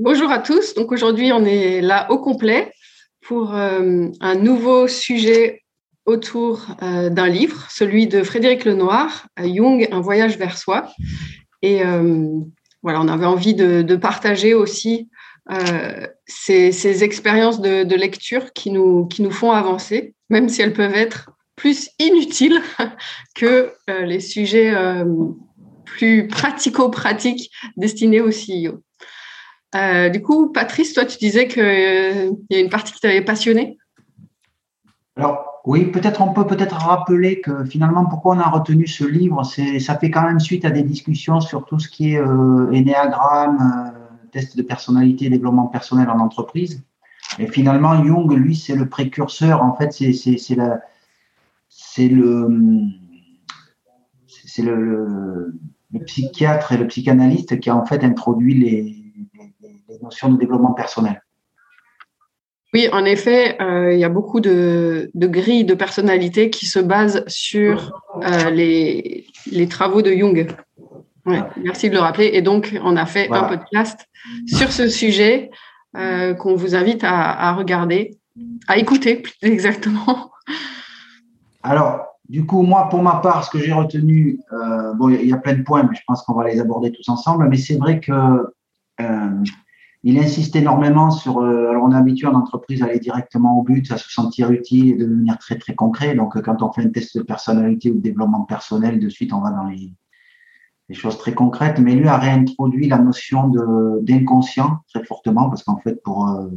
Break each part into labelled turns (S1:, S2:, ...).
S1: Bonjour à tous. Donc aujourd'hui, on est là au complet pour euh, un nouveau sujet autour euh, d'un livre, celui de Frédéric Lenoir, Jung, Un voyage vers soi. Et euh, voilà, on avait envie de, partager aussi ces, expériences de, lecture qui nous, qui nous font avancer, même si elles peuvent être plus inutiles que les sujets plus pratico-pratiques destinés aux CEO. Euh, du coup, Patrice, toi, tu disais qu'il euh, y a une partie qui t'avait passionné.
S2: Alors, oui, peut-être on peut peut-être rappeler que finalement, pourquoi on a retenu ce livre, c'est ça fait quand même suite à des discussions sur tout ce qui est euh, énéagramme, test de personnalité, développement personnel en entreprise. Et finalement, Jung, lui, c'est le précurseur. En fait, c'est c'est le c'est le, le, psychiatre et le psychanalyste qui a en fait introduit les notion de développement personnel.
S1: Oui, en effet, euh, il y a beaucoup de, grilles de personnalité qui se basent sur euh, les, travaux de Jung. merci de le rappeler. Et donc, on a fait un podcast sur ce sujet euh, qu'on vous invite à, regarder, à écouter plus exactement.
S2: Alors, du coup, moi, pour ma part, ce que j'ai retenu, bon, il y a plein de points, mais je pense qu'on va les aborder tous ensemble. Mais c'est vrai que il insiste énormément sur, euh, alors on est habitué en entreprise à aller directement au but, à se sentir utile et de devenir très très concret. Donc euh, quand on fait un test de personnalité ou de développement personnel, de suite on va dans les, choses très concrètes. Mais lui a réintroduit la notion d'inconscient très fortement parce qu'en fait pour euh,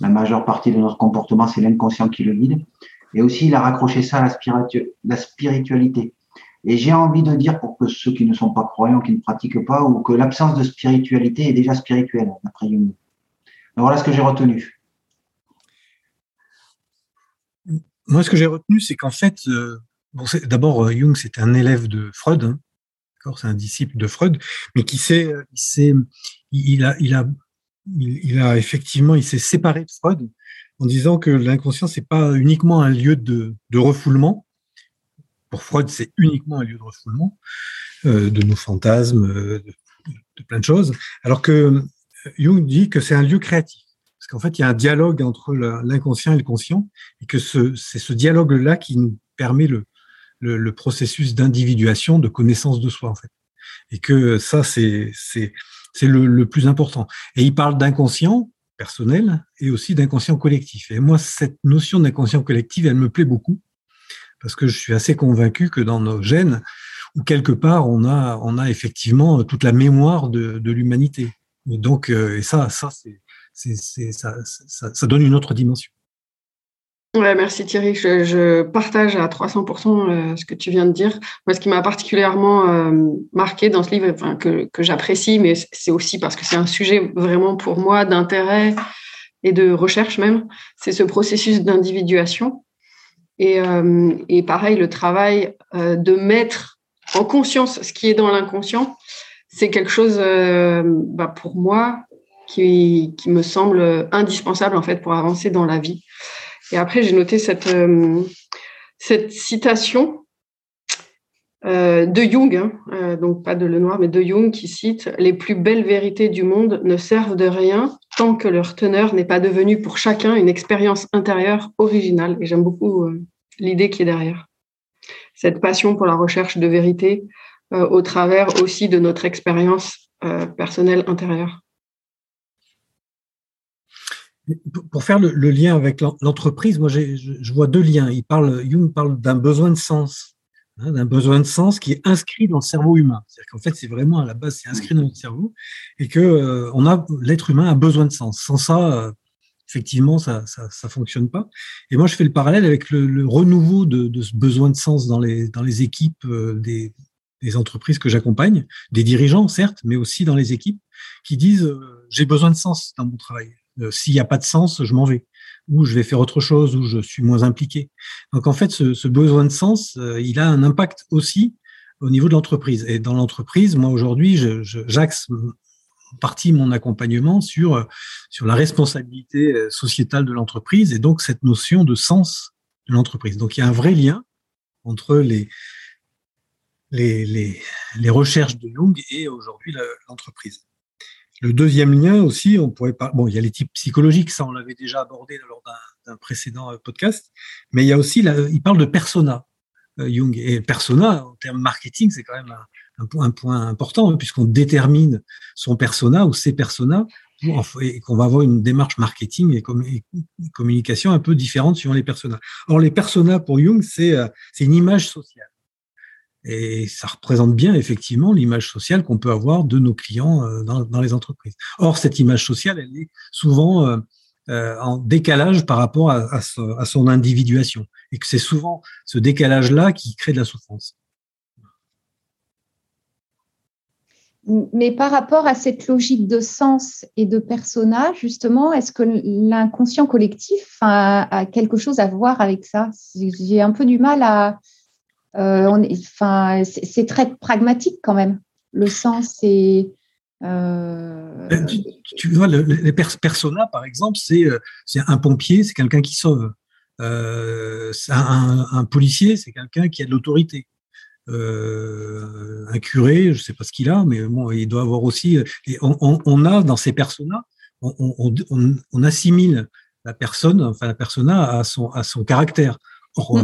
S2: la majeure partie de notre comportement c'est l'inconscient qui le guide. Et aussi il a raccroché ça à la spiritualité. Et j'ai envie de dire pour que ceux qui ne sont pas croyants, qui ne pratiquent pas, ou que l'absence de spiritualité est déjà spirituelle, d'après Jung. Voilà ce que j'ai retenu.
S3: Moi, ce que j'ai retenu, c'est qu'en fait, euh, d'abord, euh, Jung, c'est un élève de Freud, hein, c'est un disciple de Freud, mais qui s'est, il, a, il a, il a effectivement, il s'est séparé de Freud en disant que l'inconscient, c'est pas uniquement un lieu de refoulement, pour Freud, c'est uniquement un lieu de refoulement euh, de nos fantasmes, euh, de, plein de choses, alors que euh, Jung dit que c'est un lieu créatif. Parce qu'en fait, il y a un dialogue entre l'inconscient et le conscient, et que c'est ce dialogue-là qui nous permet le, le, processus d'individuation, de connaissance de soi, en fait. Et que ça, c'est le, le plus important. Et il parle d'inconscient personnel et aussi d'inconscient collectif. Et moi, cette notion d'inconscient collectif, elle me plaît beaucoup parce que je suis assez convaincu que dans nos gènes, ou quelque part, on a, on a effectivement toute la mémoire de, l'humanité. Et donc, euh, et ça, ça, ça, ça, donne une autre dimension.
S1: Ouais, merci Thierry. Je, partage à 300% euh, ce que tu viens de dire. Moi, ce qui m'a particulièrement euh, marqué dans ce livre, que, que j'apprécie, mais c'est aussi parce que c'est un sujet vraiment pour moi d'intérêt et de recherche même, c'est ce processus d'individuation euh, et, pareil, le travail euh, de mettre en conscience ce qui est dans l'inconscient, c'est quelque chose, euh, bah, pour moi, qui, me semble indispensable en fait pour avancer dans la vie. Et après, j'ai noté cette, citation de Jung, hein, donc pas de Lenoir, mais de Jung, qui cite Les plus belles vérités du monde ne servent de rien tant que leur teneur n'est pas devenue pour chacun une expérience intérieure originale. Et j'aime beaucoup l'idée qui est derrière. Cette passion pour la recherche de vérité euh, au travers aussi de notre expérience euh, personnelle intérieure.
S3: Pour faire le, lien avec l'entreprise, moi je, vois deux liens. Il parle, Jung parle d'un besoin de sens, hein, d'un besoin de sens qui est inscrit dans le cerveau humain. C'est-à-dire qu'en fait, c'est vraiment à la base, c'est inscrit dans notre cerveau et que euh, on a l'être humain a besoin de sens. Sans ça, effectivement, ça, ça, fonctionne pas. Et moi, je fais le parallèle avec le, renouveau de, ce besoin de sens dans les, dans les équipes euh, des, entreprises que j'accompagne, des dirigeants, certes, mais aussi dans les équipes, qui disent euh, j'ai besoin de sens dans mon travail. S'il n'y a pas de sens, je m'en vais ou je vais faire autre chose, ou je suis moins impliqué. Donc en fait, ce, besoin de sens, il a un impact aussi au niveau de l'entreprise. Et dans l'entreprise, moi aujourd'hui, j'axe en partie mon accompagnement sur, sur la responsabilité sociétale de l'entreprise et donc cette notion de sens de l'entreprise. Donc il y a un vrai lien entre les, les, les, les recherches de Jung et aujourd'hui l'entreprise. Le deuxième lien aussi, on pourrait pas. Bon, il y a les types psychologiques, ça on l'avait déjà abordé lors d'un précédent euh, podcast, mais il y a aussi, il parle de persona, euh, Jung. Et persona, en termes marketing, c'est quand même un, point, important, hein, puisqu'on détermine son persona ou ses personas et qu'on va avoir une démarche marketing et, communication un peu différente suivant les personas. Or, les personas pour Jung, euh, c'est une image sociale. Et ça représente bien effectivement l'image sociale qu'on peut avoir de nos clients euh, dans, dans, les entreprises. Or, cette image sociale, elle est souvent euh, euh en décalage par rapport à, son individuation. Et que c'est souvent ce décalage-là qui crée de la souffrance.
S4: Mais par rapport à cette logique de sens et de persona, justement, est-ce que l'inconscient collectif a, a, quelque chose à voir avec ça? J'ai un peu du mal à, enfin, c'est très pragmatique quand même. Le sens, c'est.
S3: Euh... Ben, tu, vois, le, les personas, par exemple, c'est euh, un pompier, c'est quelqu'un qui sauve. Euh, un, un, policier, c'est quelqu'un qui a de l'autorité. Euh, un curé, je ne sais pas ce qu'il a, mais bon, il doit avoir aussi. Et on, on, on a dans ces personas, on, on, assimile la personne, enfin la persona à son, à son caractère. Or,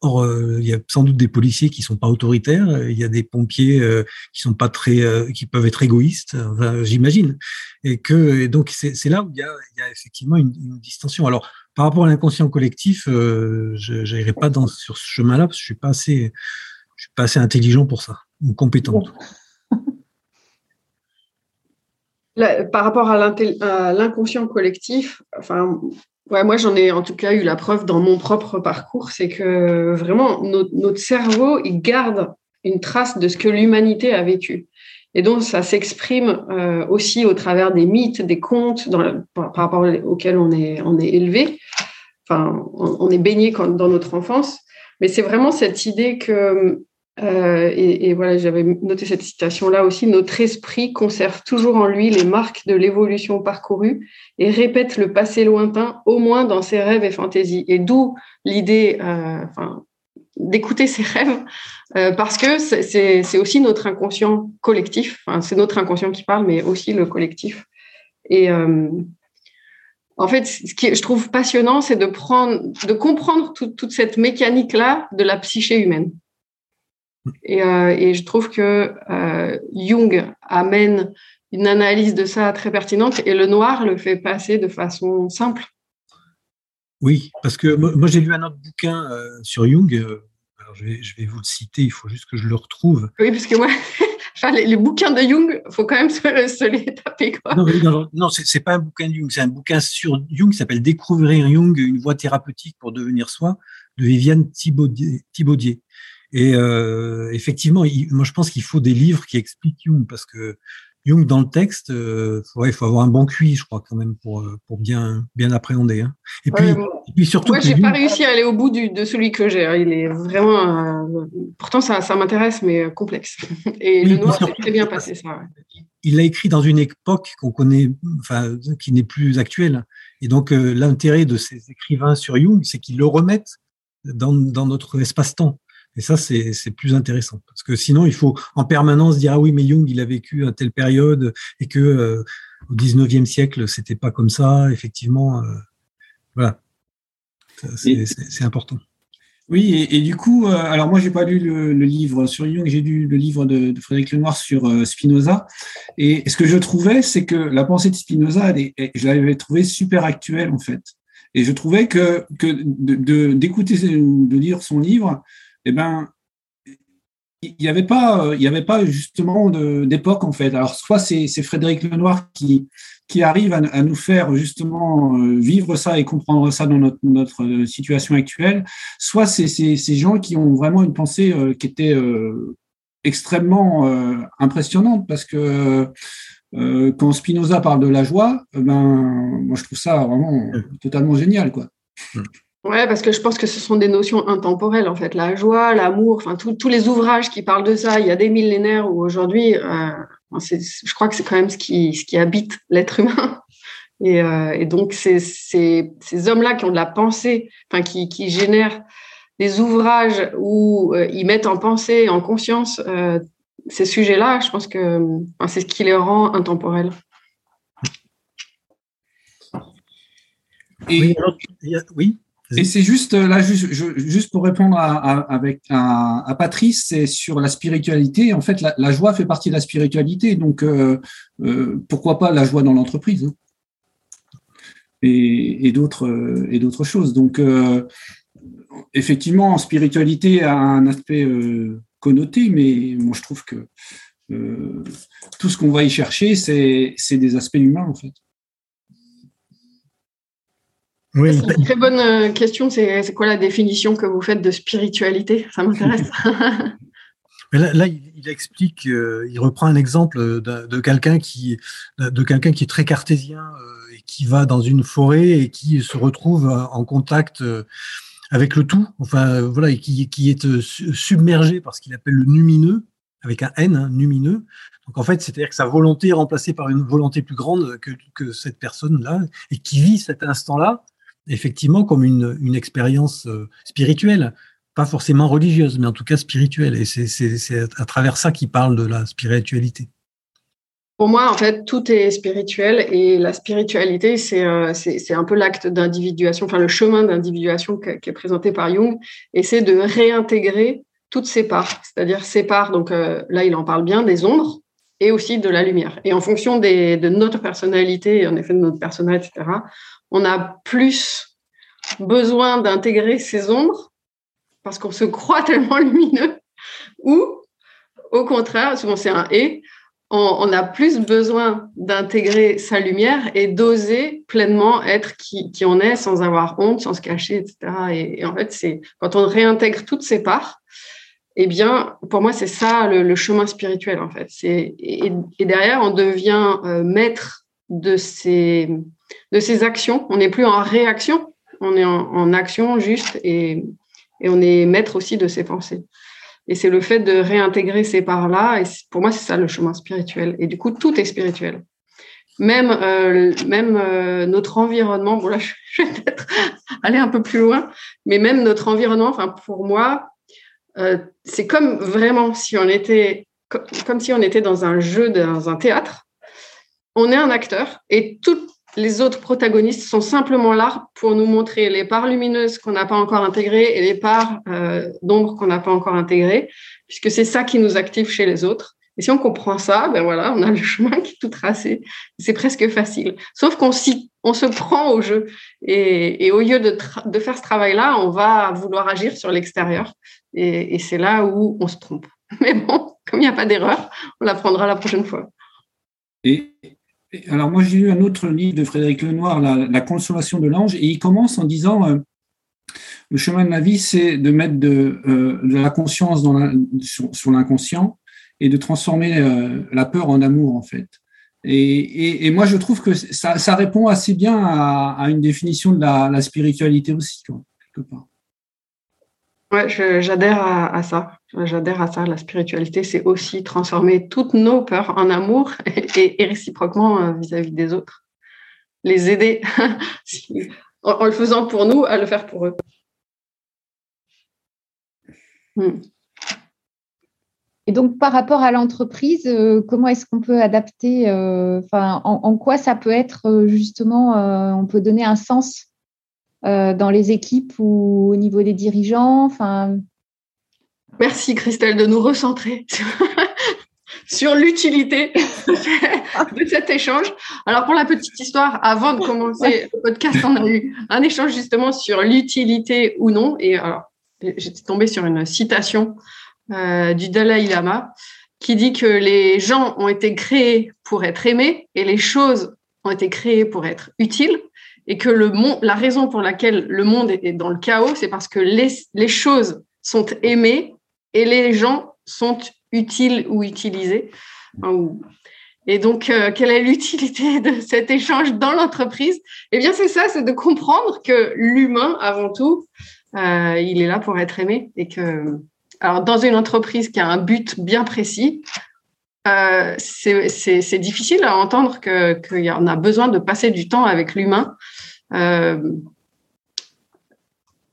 S3: Or, euh, il y a sans doute des policiers qui sont pas autoritaires, il y a des pompiers euh, qui sont pas très, euh, qui peuvent être égoïstes, j'imagine, et que donc c'est là où il y a, il y a effectivement une, une, distinction. Alors, par rapport à l'inconscient collectif, je n'irai pas dans sur ce chemin-là parce que je suis pas assez, je suis pas assez intelligent pour ça ou compétent.
S1: par rapport à l'inconscient collectif, enfin, Ouais, moi j'en ai en tout cas eu la preuve dans mon propre parcours, c'est que vraiment notre, cerveau il garde une trace de ce que l'humanité a vécu. Et donc ça s'exprime euh, aussi au travers des mythes, des contes dans, par, rapport auxquels on est, élevé. Enfin, on, on est baigné dans notre enfance. Mais c'est vraiment cette idée que euh, et, voilà, j'avais noté cette citation-là aussi. Notre esprit conserve toujours en lui les marques de l'évolution parcourue et répète le passé lointain, au moins dans ses rêves et fantaisies. Et d'où l'idée euh, d'écouter ses rêves, euh, parce que c'est aussi notre inconscient collectif. C'est notre inconscient qui parle, mais aussi le collectif. Et en fait, ce qui je trouve passionnant, c'est de prendre, de comprendre toute cette mécanique-là de la psyché humaine. Et, euh, et, je trouve que euh, Jung amène une analyse de ça très pertinente et le noir le fait passer de façon simple.
S3: Oui, parce que moi j'ai lu un autre bouquin euh, sur Jung. Alors je vais, je vais, vous le citer, il faut juste que je le retrouve.
S1: Oui, parce que moi, enfin, les, les, bouquins de Jung, il faut quand même se, se, les taper. Quoi.
S3: Non, non, non c'est pas un bouquin de Jung, c'est un bouquin sur Jung qui s'appelle Découvrir Jung, une voie thérapeutique pour devenir soi, de Viviane Thibaudier. Thibaudier. Et euh, effectivement, moi je pense qu'il faut des livres qui expliquent Jung parce que Jung dans le texte, euh, ouais, il faut avoir un bon QI, je crois quand même pour euh, pour bien bien appréhender. Hein.
S1: Et, puis, et puis surtout. Moi, j'ai pas réussi à aller au bout du, de celui que j'ai. Hein. Il est vraiment. Euh, pourtant, ça, ça m'intéresse, mais complexe. Et oui, le noir, c'est très bien passé ça. Ouais.
S3: Il l'a écrit dans une époque qu'on connaît, enfin, qui n'est plus actuelle. Et donc, euh, l'intérêt de ces écrivains sur Jung, c'est qu'ils le remettent dans, dans notre espace-temps. Et ça, c'est plus intéressant. Parce que sinon, il faut en permanence dire, ah oui, mais Jung, il a vécu à telle période et que euh, au 19e siècle, c'était pas comme ça. Effectivement, euh, voilà. C'est important.
S5: Oui, et, et, du coup, euh, alors moi, j'ai pas lu le, le, livre sur Jung, j'ai lu le livre de, de Frédéric Lenoir sur euh, Spinoza. Et, ce que je trouvais, c'est que la pensée de Spinoza, elle est, je l'avais trouvée super actuelle, en fait. Et je trouvais que, que d'écouter ou de, de lire son livre, eh ben, il n'y avait pas, il y avait pas justement d'époque en fait. Alors soit c'est Frédéric Lenoir qui qui arrive à, à, nous faire justement euh, vivre ça et comprendre ça dans notre, notre situation actuelle, soit c'est ces gens qui ont vraiment une pensée euh, qui était euh, extrêmement impressionnante parce que quand Spinoza parle de la joie, ben, moi je trouve ça vraiment totalement génial. Quoi.
S1: Ouais, parce que je pense que ce sont des notions intemporelles, en fait. La joie, l'amour, enfin, tous les ouvrages qui parlent de ça, il y a des millénaires où aujourd'hui, euh, je crois que c'est quand même ce qui, ce qui habite l'être humain. Et, euh, et donc, c'est ces hommes-là qui ont de la pensée, enfin, qui, qui génèrent des ouvrages où euh, ils mettent en pensée, en conscience euh, ces sujets-là, je pense que enfin, c'est ce qui les rend intemporels.
S5: Et, oui, et c'est juste là, juste, juste, pour répondre à, avec à, Patrice, c'est sur la spiritualité. En fait, la, joie fait partie de la spiritualité, donc euh, euh, pourquoi pas la joie dans l'entreprise hein. et, et d'autres euh, et d'autres choses. Donc, effectivement, spiritualité a un aspect connoté, mais moi je trouve que tout ce qu'on va y chercher, c'est des aspects humains en fait.
S1: Oui. C'est une très bonne euh, question. C'est quoi la définition que vous faites de spiritualité? Ça m'intéresse.
S3: là, il, explique, euh, il reprend un exemple de, quelqu'un qui, de quelqu'un qui est très cartésien euh, et qui va dans une forêt et qui se retrouve en contact avec le tout, enfin voilà, et qui, qui est submergé par ce qu'il appelle le numineux, avec un N, hein, numineux. Donc en fait, c'est-à-dire que sa volonté est remplacée par une volonté plus grande que, que cette personne-là, et qui vit cet instant-là effectivement comme une, expérience euh, spirituelle, pas forcément religieuse, mais en tout cas spirituelle. Et c'est à travers ça qu'il parle de la spiritualité.
S1: Pour moi, en fait, tout est spirituel et la spiritualité, c'est euh, un peu l'acte d'individuation, enfin le chemin d'individuation qui est présenté par Jung, et c'est de réintégrer toutes ces parts, c'est-à-dire ces parts, donc euh, là, il en parle bien, des ombres et aussi de la lumière. Et en fonction de notre personnalité, en effet de notre personnel, etc., on a plus besoin d'intégrer ces ombres parce qu'on se croit tellement lumineux, ou au contraire, souvent c'est un et, on, a plus besoin d'intégrer sa lumière et d'oser pleinement être qui, on est sans avoir honte, sans se cacher, etc. Et, en fait, c'est quand on réintègre toutes ces parts, eh bien, pour moi, c'est ça le, chemin spirituel, en fait. Et, et, derrière, on devient euh, maître de ces, de ces actions. On n'est plus en réaction, on est en, action juste et, on est maître aussi de ses pensées. Et c'est le fait de réintégrer ces parts-là. Et pour moi, c'est ça le chemin spirituel. Et du coup, tout est spirituel. Même, euh, même euh, notre environnement, bon là, je vais peut-être aller un peu plus loin, mais même notre environnement, enfin, pour moi, euh, c'est comme vraiment si on était, si on était dans un jeu, dans un théâtre. On est un acteur et tout, les autres protagonistes sont simplement là pour nous montrer les parts lumineuses qu'on n'a pas encore intégrées et les parts euh, d'ombre qu'on n'a pas encore intégrées, puisque c'est ça qui nous active chez les autres. Et si on comprend ça, ben voilà, on a le chemin qui est tout tracé. C'est presque facile. Sauf qu'on on se prend au jeu. Et, au lieu de, faire ce travail-là, on va vouloir agir sur l'extérieur. Et, et c'est là où on se trompe. Mais bon, comme il n'y a pas d'erreur, on l'apprendra la prochaine fois.
S5: Et alors moi j'ai lu un autre livre de Frédéric Lenoir, la, consolation de l'ange, et il commence en disant euh, le chemin de la vie, c'est de mettre de, euh, la conscience sur, l'inconscient et de transformer euh, la peur en amour en fait. Et, moi je trouve que ça, répond assez bien à, une définition de la, spiritualité aussi quelque part.
S1: Ouais, j'adhère à, ça. J'adhère à ça. La spiritualité, c'est aussi transformer toutes nos peurs en amour et, réciproquement euh, vis-à-vis des autres. Les aider en, le faisant pour nous, à le faire pour eux.
S4: Hmm. Et donc, par rapport à l'entreprise, euh, comment est-ce qu'on peut adapter euh, en, quoi ça peut être justement, on peut donner un sens euh, dans les équipes ou au niveau des dirigeants enfin...
S1: Merci Christelle de nous recentrer sur l'utilité de cet échange. Alors pour la petite histoire, avant de commencer le podcast, on a eu un échange justement sur l'utilité ou non. Et alors, j'étais tombée sur une citation euh, du Dalai Lama qui dit que les gens ont été créés pour être aimés et les choses ont été créées pour être utiles et que le monde, la raison pour laquelle le monde est dans le chaos, c'est parce que les, les, choses sont aimées et les gens sont utiles ou utilisés. Et donc, euh, quelle est l'utilité de cet échange dans l'entreprise? Eh bien, c'est ça, c'est de comprendre que l'humain, avant tout, euh, il est là pour être aimé et que, alors, dans une entreprise qui a un but bien précis, euh, c'est difficile à entendre qu'il y en a besoin de passer du temps avec l'humain. Euh,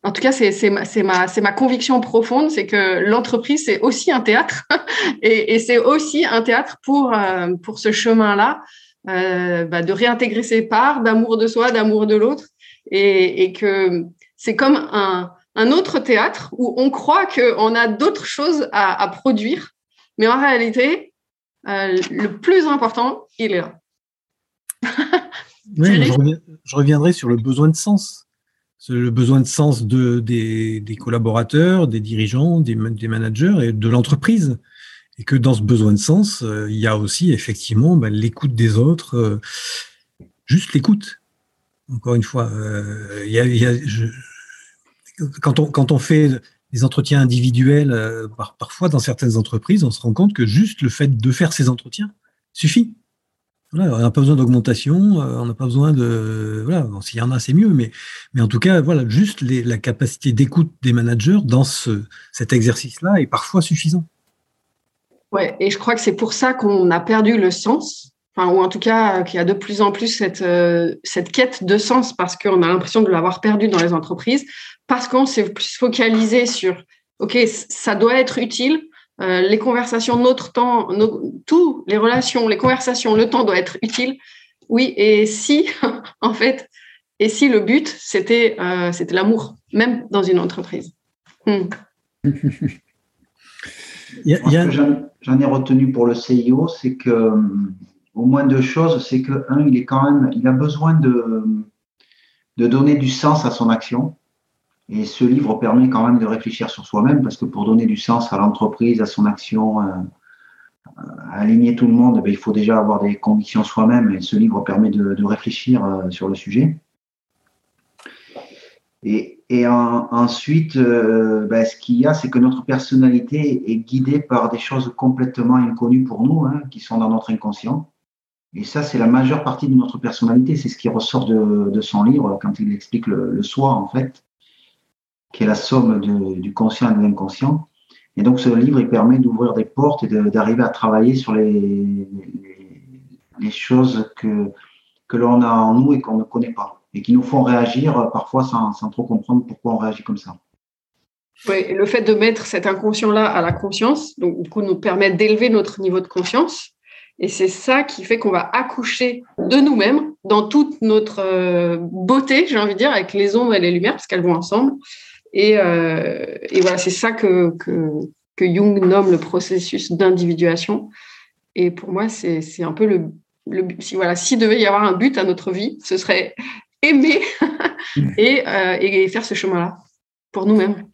S1: en tout cas, c'est ma, conviction profonde, c'est que l'entreprise, c'est aussi un théâtre et, c'est aussi un théâtre pour, euh, pour ce chemin-là, euh, bah, de réintégrer ses parts d'amour de soi, d'amour de l'autre et, que c'est comme un, autre théâtre où on croit qu'on a d'autres choses à, produire, mais en réalité, le plus important, il est là.
S3: oui, je, je reviendrai sur le besoin de sens le besoin de sens de, des, des collaborateurs, des dirigeants, des, des, managers et de l'entreprise. Et que dans ce besoin de sens, euh, il y a aussi effectivement ben, l'écoute des autres, euh, juste l'écoute. Encore une fois, euh, il y a, il y a, je, quand, on, quand on fait des entretiens individuels, par, parfois dans certaines entreprises, on se rend compte que juste le fait de faire ces entretiens suffit on n'a pas besoin d'augmentation, euh, on n'a pas besoin de. Voilà, s'il y en a, c'est mieux, mais, mais en tout cas, voilà, juste la capacité d'écoute des managers dans ce, cet exercice-là est parfois suffisant.
S1: Ouais, et je crois que c'est pour ça qu'on a perdu le sens, enfin, ou en tout cas qu'il y a de plus en plus cette, euh, cette quête de sens parce qu'on a l'impression de l'avoir perdu dans les entreprises, parce qu'on s'est plus focalisé sur OK, ça doit être utile, euh, les conversations, notre temps, nos, tout, les relations, les conversations, le temps doit être utile. Oui, et si, en fait, et si le but, c'était euh, c'était l'amour, même dans une entreprise. Hmm.
S2: J'en ai retenu pour le CIO, c'est que, euh, au moins deux choses, c'est que, un, il est quand même, il a besoin de, de donner du sens à son action. Et ce livre permet quand même de réfléchir sur soi-même, parce que pour donner du sens à l'entreprise, à son action, euh, à aligner tout le monde, ben, il faut déjà avoir des convictions soi-même, et ce livre permet de, réfléchir euh, sur le sujet. Et, et en, ensuite, euh, ben, ce qu'il y a, c'est que notre personnalité est guidée par des choses complètement inconnues pour nous, hein, qui sont dans notre inconscient. Et ça, c'est la majeure partie de notre personnalité. C'est ce qui ressort de, son livre quand il explique le soi, en fait qui est la somme du conscient et de l'inconscient. Et donc, ce livre, il permet d'ouvrir des portes et d'arriver à travailler sur les, les, choses que, que l'on a en nous et qu'on ne connaît pas, et qui nous font réagir parfois sans, sans trop comprendre pourquoi on réagit comme ça.
S1: Oui, le fait de mettre cet inconscient-là à la conscience, donc du coup, nous permet d'élever notre niveau de conscience. Et c'est ça qui fait qu'on va accoucher de nous-mêmes dans toute notre euh, beauté, j'ai envie de dire, avec les ombres et les lumières, parce qu'elles vont ensemble. Et, euh, et voilà, c'est ça que, que, que, Jung nomme le processus d'individuation. Et pour moi, c'est un peu le, le si voilà, s'il devait y avoir un but à notre vie, ce serait aimer et, euh, et faire ce chemin-là pour nous-mêmes.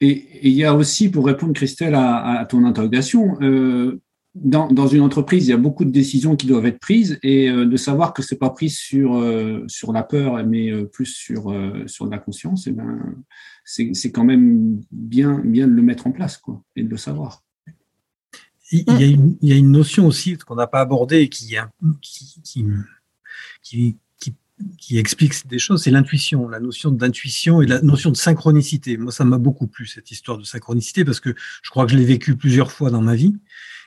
S5: Et il y a aussi, pour répondre, Christelle, à, à ton interrogation, euh, dans, une entreprise, il y a beaucoup de décisions qui doivent être prises et euh, de savoir que c'est pas pris sur euh, sur la peur, mais euh, plus sur sur la conscience, et eh ben c'est quand même bien bien de le mettre en place quoi et de le savoir.
S3: Il y a une, il y a une notion aussi qu'on n'a pas abordée et qui, qui, qui, qui, qui explique des choses, c'est l'intuition, la notion d'intuition et la notion de synchronicité. Moi, ça m'a beaucoup plu cette histoire de synchronicité parce que je crois que je l'ai vécu plusieurs fois dans ma vie.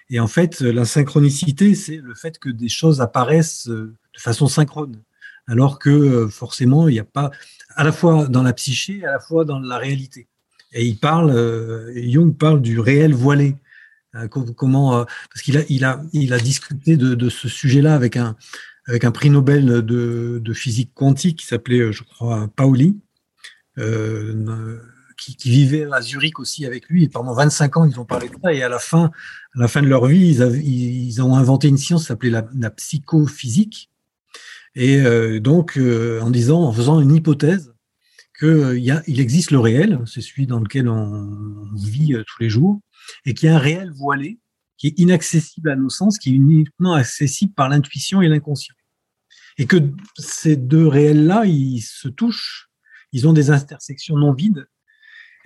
S3: Et en fait, la synchronicité, c'est le fait que des choses apparaissent euh, de façon synchrone, alors que euh, forcément, il n'y a pas, à la fois dans la psyché, à la fois dans la réalité. Et il parle, euh, Jung parle du réel voilé. Comment, parce qu'il a, discuté de, ce sujet-là avec un, avec un prix Nobel de, physique quantique qui s'appelait, je crois, Pauli. Euh, qui, vivaient à Zurich aussi avec lui. Et pendant 25 ans, ils ont parlé de ça. Et à la fin, la fin de leur vie, ils, ont inventé une science s'appelait la, la, psychophysique. Et euh, donc, euh, en disant, en faisant une hypothèse qu'il euh, existe le réel, c'est celui dans lequel on, vit euh, tous les jours, et qu'il y a un réel voilé qui est inaccessible à nos sens, qui est uniquement accessible par l'intuition et l'inconscient. Et que ces deux réels-là, ils se touchent, ils ont des intersections non vides,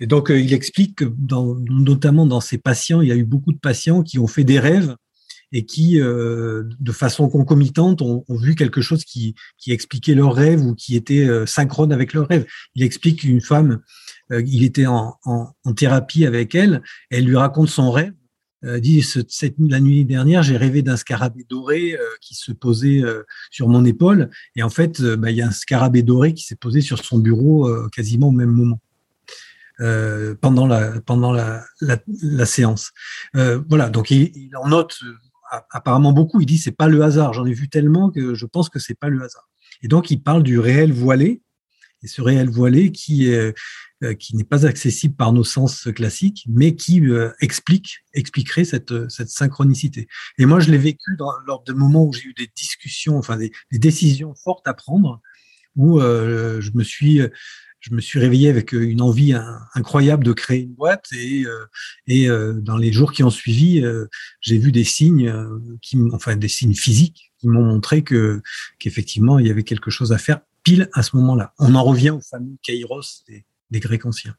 S3: et donc, euh, il explique que, dans, notamment dans ses patients, il y a eu beaucoup de patients qui ont fait des rêves et qui, de façon concomitante, ont, vu quelque chose qui, expliquait leur rêve ou qui était synchrone avec leur rêve. Il explique une femme, il était en, thérapie avec elle, elle lui raconte son rêve euh, dit cette, la nuit dernière, j'ai rêvé d'un scarabée doré euh, qui se posait euh, sur mon épaule, et en fait, bah, il y a un scarabée doré qui s'est posé sur son bureau quasiment au même moment. Pendant la pendant la, la, séance. voilà, donc il, en note apparemment beaucoup. Il dit c'est pas le hasard. J'en ai vu tellement que je pense que c'est pas le hasard. Et donc il parle du réel voilé et ce réel voilé qui euh, qui n'est pas accessible par nos sens classiques, mais qui euh, explique, expliquerait cette, cette synchronicité. Et moi, je l'ai vécu lors de moments où j'ai eu des discussions, enfin des, décisions fortes à prendre, où euh, je me suis je me suis réveillé avec une envie incroyable de créer une boîte et, et dans les jours qui ont suivi, j'ai vu des signes, qui, enfin des signes physiques qui m'ont montré que qu'effectivement il y avait quelque chose à faire pile à ce moment-là. On en revient au fameux kairos des, des Grecs anciens.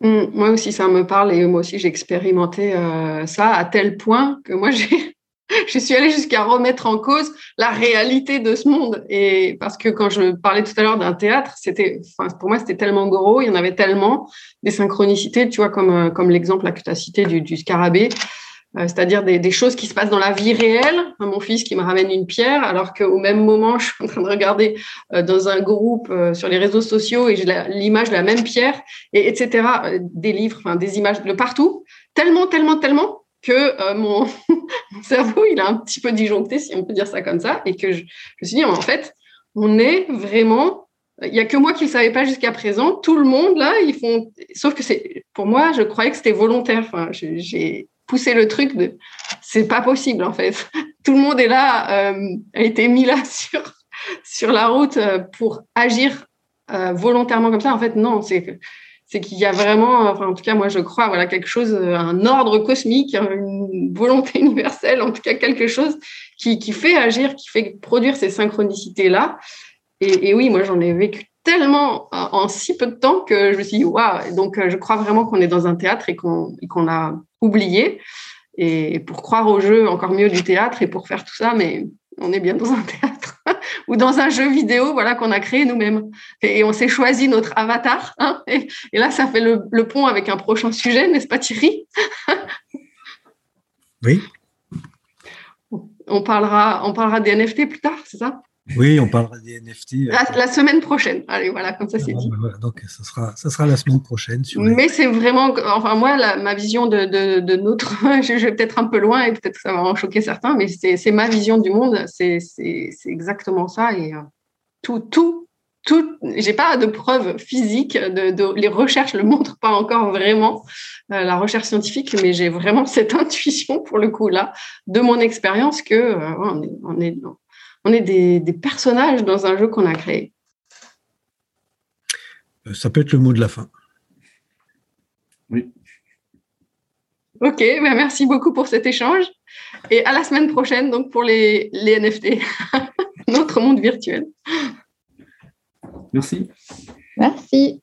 S1: Mmh, moi aussi, ça me parle et moi aussi, j'ai expérimenté euh, ça à tel point que moi, j'ai, je suis allée jusqu'à remettre en cause la réalité de ce monde. Et parce que quand je parlais tout à l'heure d'un théâtre, c'était, enfin, pour moi, c'était tellement gros, il y en avait tellement des synchronicités, tu vois, comme, euh, comme l'exemple que tu as cité du, scarabée. Euh, c'est-à-dire des, choses qui se passent dans la vie réelle. Mon fils qui me ramène une pierre, alors qu'au même moment, je suis en train de regarder euh, dans un groupe sur les réseaux sociaux et j'ai l'image de la même pierre, et etc. Des livres, enfin, des images de partout, tellement, tellement, tellement que mon, cerveau, il a un petit peu disjoncté, si on peut dire ça comme ça, et que je, me suis dit, en fait, on est vraiment il y a que moi qui ne savais pas jusqu'à présent. Tout le monde là, ils font. Sauf que c'est pour moi, je croyais que c'était volontaire. Enfin, j'ai pousser le truc de c'est pas possible en fait. Tout le monde est là, euh, a été mis là sur, sur la route euh, pour agir euh, volontairement comme ça. En fait, non, c'est c'est qu'il y a vraiment, enfin, en tout cas, moi, je crois, voilà, quelque chose, un ordre cosmique, une volonté universelle, en tout cas, quelque chose qui, qui fait agir, qui fait produire ces synchronicités-là. Et, et oui, moi, j'en ai vécu tellement en si peu de temps que je me suis dit, waouh, donc je crois vraiment qu'on est dans un théâtre et qu'on qu'on a oublié. Et pour croire au jeu, encore mieux du théâtre et pour faire tout ça, mais on est bien dans un théâtre ou dans un jeu vidéo voilà, qu'on a créé nous-mêmes. Et, on s'est choisi notre avatar. Hein, et, là, ça fait le, le, pont avec un prochain sujet, n'est-ce pas Thierry?
S3: Oui.
S1: On parlera, on parlera des NFT plus tard, c'est ça?
S3: Oui, on parlera des NFT.
S1: Euh, la, semaine prochaine. Allez, voilà, comme ça c'est dit.
S3: Voilà, donc ça sera, ça sera la semaine prochaine.
S1: Mais c'est vraiment, enfin moi, ma vision de, de, notre, je, vais peut-être un peu loin et peut-être ça va en choquer certains, mais c'est ma vision du monde. C'est exactement ça et euh, tout, tout, tout. J'ai pas de preuves physiques. De, les recherches le montrent pas encore vraiment, euh, la recherche scientifique, mais j'ai vraiment cette intuition pour le coup là de mon expérience que on est, on est on est des, personnages dans un jeu qu'on a créé.
S3: Euh, ça peut être le mot de la fin.
S5: Oui.
S1: Ok, ben merci beaucoup pour cet échange. Et à la semaine prochaine, donc pour les, les NFT, notre monde virtuel.
S5: Merci.
S4: Merci.